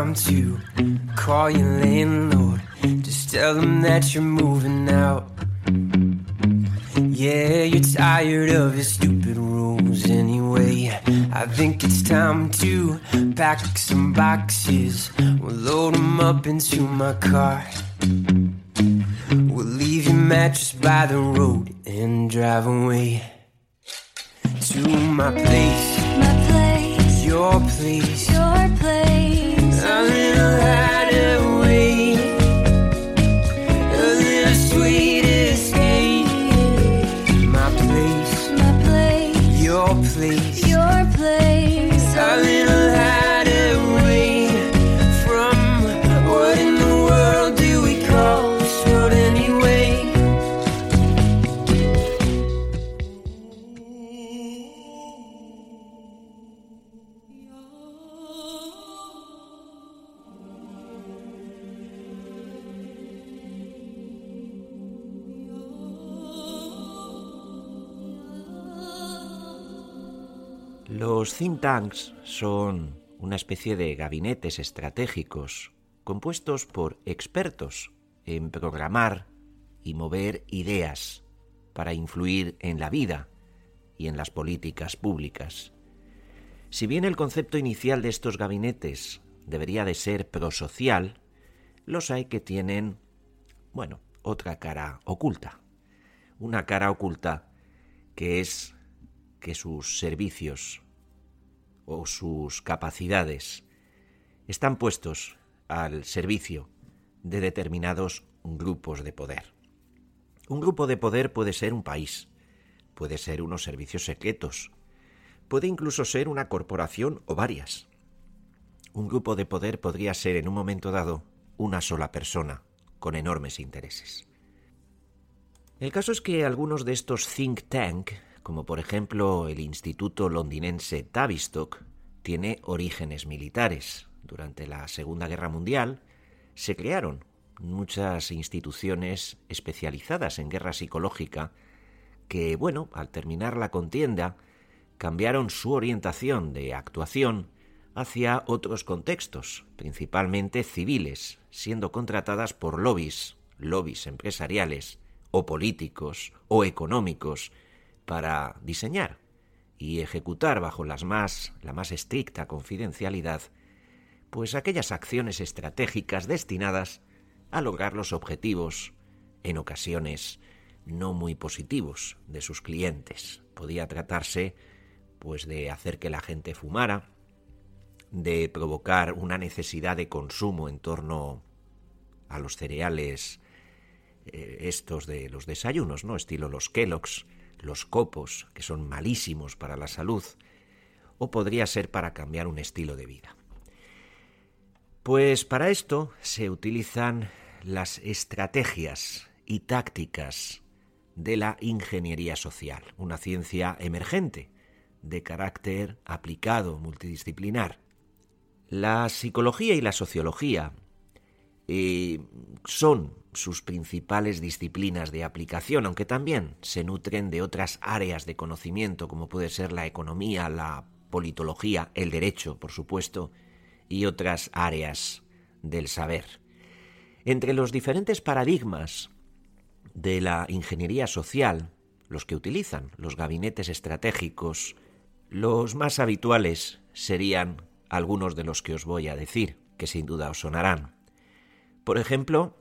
time to call your landlord. Just tell them that you're moving out. Yeah, you're tired of his stupid rules anyway. I think it's time to pack some boxes. We'll load them up into my car. We'll leave your mattress by the road and drive away to my place, My place, your place. your Los think tanks son una especie de gabinetes estratégicos compuestos por expertos en programar y mover ideas para influir en la vida y en las políticas públicas. Si bien el concepto inicial de estos gabinetes debería de ser prosocial, los hay que tienen, bueno, otra cara oculta. Una cara oculta que es que sus servicios o sus capacidades están puestos al servicio de determinados grupos de poder. Un grupo de poder puede ser un país, puede ser unos servicios secretos, puede incluso ser una corporación o varias. Un grupo de poder podría ser en un momento dado una sola persona con enormes intereses. El caso es que algunos de estos think tank como por ejemplo el Instituto londinense Tavistock, tiene orígenes militares. Durante la Segunda Guerra Mundial se crearon muchas instituciones especializadas en guerra psicológica que, bueno, al terminar la contienda, cambiaron su orientación de actuación hacia otros contextos, principalmente civiles, siendo contratadas por lobbies, lobbies empresariales, o políticos, o económicos, para diseñar y ejecutar bajo las más, la más estricta confidencialidad, pues aquellas acciones estratégicas destinadas a lograr los objetivos, en ocasiones no muy positivos, de sus clientes. Podía tratarse, pues, de hacer que la gente fumara, de provocar una necesidad de consumo en torno a los cereales eh, estos de los desayunos, ¿no? Estilo los Kellogg's, los copos, que son malísimos para la salud, o podría ser para cambiar un estilo de vida. Pues para esto se utilizan las estrategias y tácticas de la ingeniería social, una ciencia emergente de carácter aplicado, multidisciplinar. La psicología y la sociología eh, son sus principales disciplinas de aplicación, aunque también se nutren de otras áreas de conocimiento, como puede ser la economía, la politología, el derecho, por supuesto, y otras áreas del saber. Entre los diferentes paradigmas de la ingeniería social, los que utilizan los gabinetes estratégicos, los más habituales serían algunos de los que os voy a decir, que sin duda os sonarán. Por ejemplo,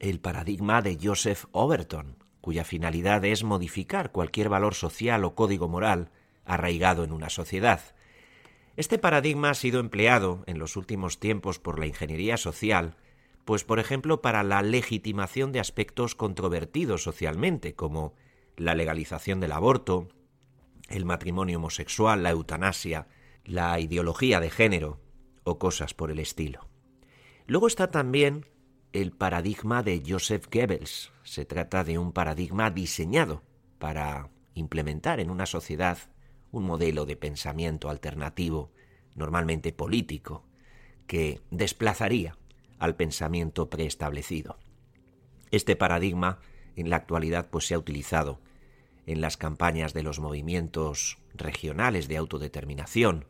el paradigma de Joseph Overton, cuya finalidad es modificar cualquier valor social o código moral arraigado en una sociedad. Este paradigma ha sido empleado en los últimos tiempos por la ingeniería social, pues por ejemplo para la legitimación de aspectos controvertidos socialmente, como la legalización del aborto, el matrimonio homosexual, la eutanasia, la ideología de género o cosas por el estilo. Luego está también el paradigma de Joseph Goebbels. Se trata de un paradigma diseñado para implementar en una sociedad un modelo de pensamiento alternativo, normalmente político, que desplazaría al pensamiento preestablecido. Este paradigma en la actualidad pues se ha utilizado en las campañas de los movimientos regionales de autodeterminación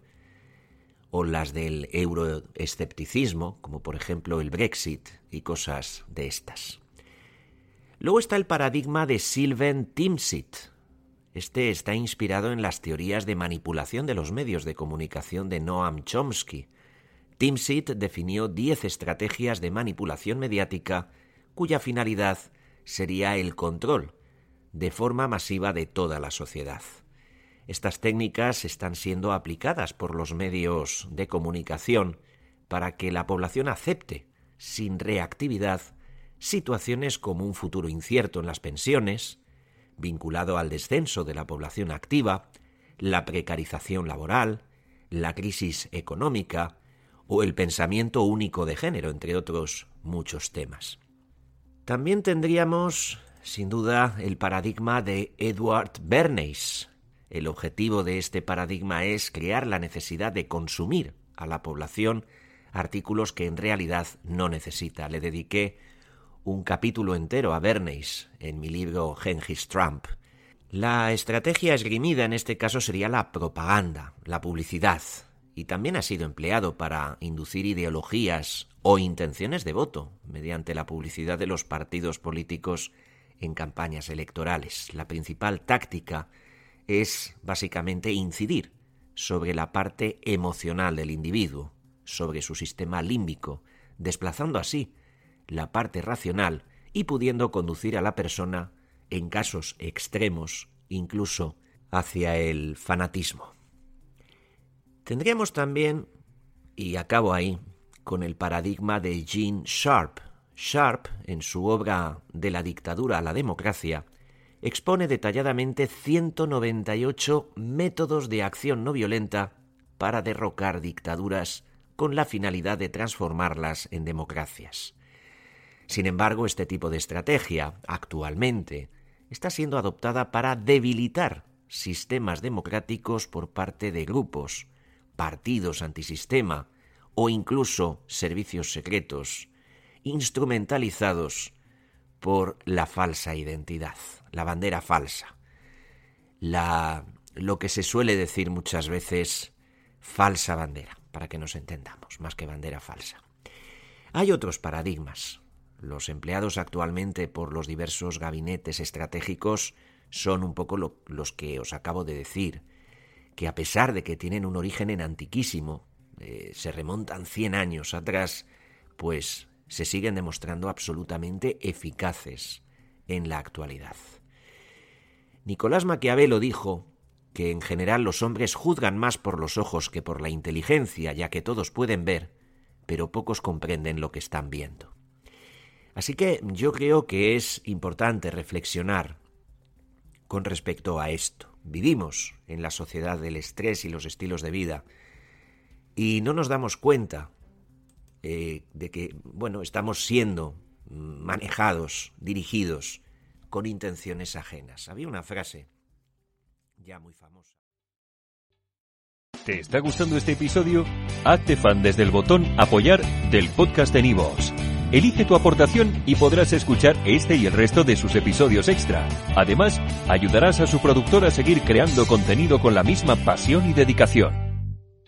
o las del euroescepticismo, como por ejemplo el Brexit y cosas de estas. Luego está el paradigma de Sylvain Timsit. Este está inspirado en las teorías de manipulación de los medios de comunicación de Noam Chomsky. Timsit definió 10 estrategias de manipulación mediática cuya finalidad sería el control de forma masiva de toda la sociedad. Estas técnicas están siendo aplicadas por los medios de comunicación para que la población acepte, sin reactividad, situaciones como un futuro incierto en las pensiones, vinculado al descenso de la población activa, la precarización laboral, la crisis económica o el pensamiento único de género, entre otros muchos temas. También tendríamos, sin duda, el paradigma de Edward Bernays, el objetivo de este paradigma es crear la necesidad de consumir a la población artículos que en realidad no necesita. Le dediqué un capítulo entero a Bernays en mi libro Gengis Trump. La estrategia esgrimida en este caso sería la propaganda, la publicidad, y también ha sido empleado para inducir ideologías o intenciones de voto mediante la publicidad de los partidos políticos en campañas electorales. La principal táctica es básicamente incidir sobre la parte emocional del individuo, sobre su sistema límbico, desplazando así la parte racional y pudiendo conducir a la persona, en casos extremos, incluso hacia el fanatismo. Tendríamos también, y acabo ahí, con el paradigma de Gene Sharp. Sharp, en su obra De la dictadura a la democracia, expone detalladamente 198 métodos de acción no violenta para derrocar dictaduras con la finalidad de transformarlas en democracias. Sin embargo, este tipo de estrategia, actualmente, está siendo adoptada para debilitar sistemas democráticos por parte de grupos, partidos antisistema o incluso servicios secretos, instrumentalizados por la falsa identidad la bandera falsa, la, lo que se suele decir muchas veces falsa bandera, para que nos entendamos, más que bandera falsa. Hay otros paradigmas. Los empleados actualmente por los diversos gabinetes estratégicos son un poco los que os acabo de decir, que a pesar de que tienen un origen en antiquísimo, eh, se remontan 100 años atrás, pues se siguen demostrando absolutamente eficaces en la actualidad. Nicolás Maquiavelo dijo que en general los hombres juzgan más por los ojos que por la inteligencia, ya que todos pueden ver, pero pocos comprenden lo que están viendo. Así que yo creo que es importante reflexionar con respecto a esto. Vivimos en la sociedad del estrés y los estilos de vida y no nos damos cuenta eh, de que, bueno, estamos siendo manejados, dirigidos con intenciones ajenas. Había una frase ya muy famosa. ¿Te está gustando este episodio? Hazte fan desde el botón apoyar del podcast de Nivos. Elige tu aportación y podrás escuchar este y el resto de sus episodios extra. Además, ayudarás a su productor a seguir creando contenido con la misma pasión y dedicación.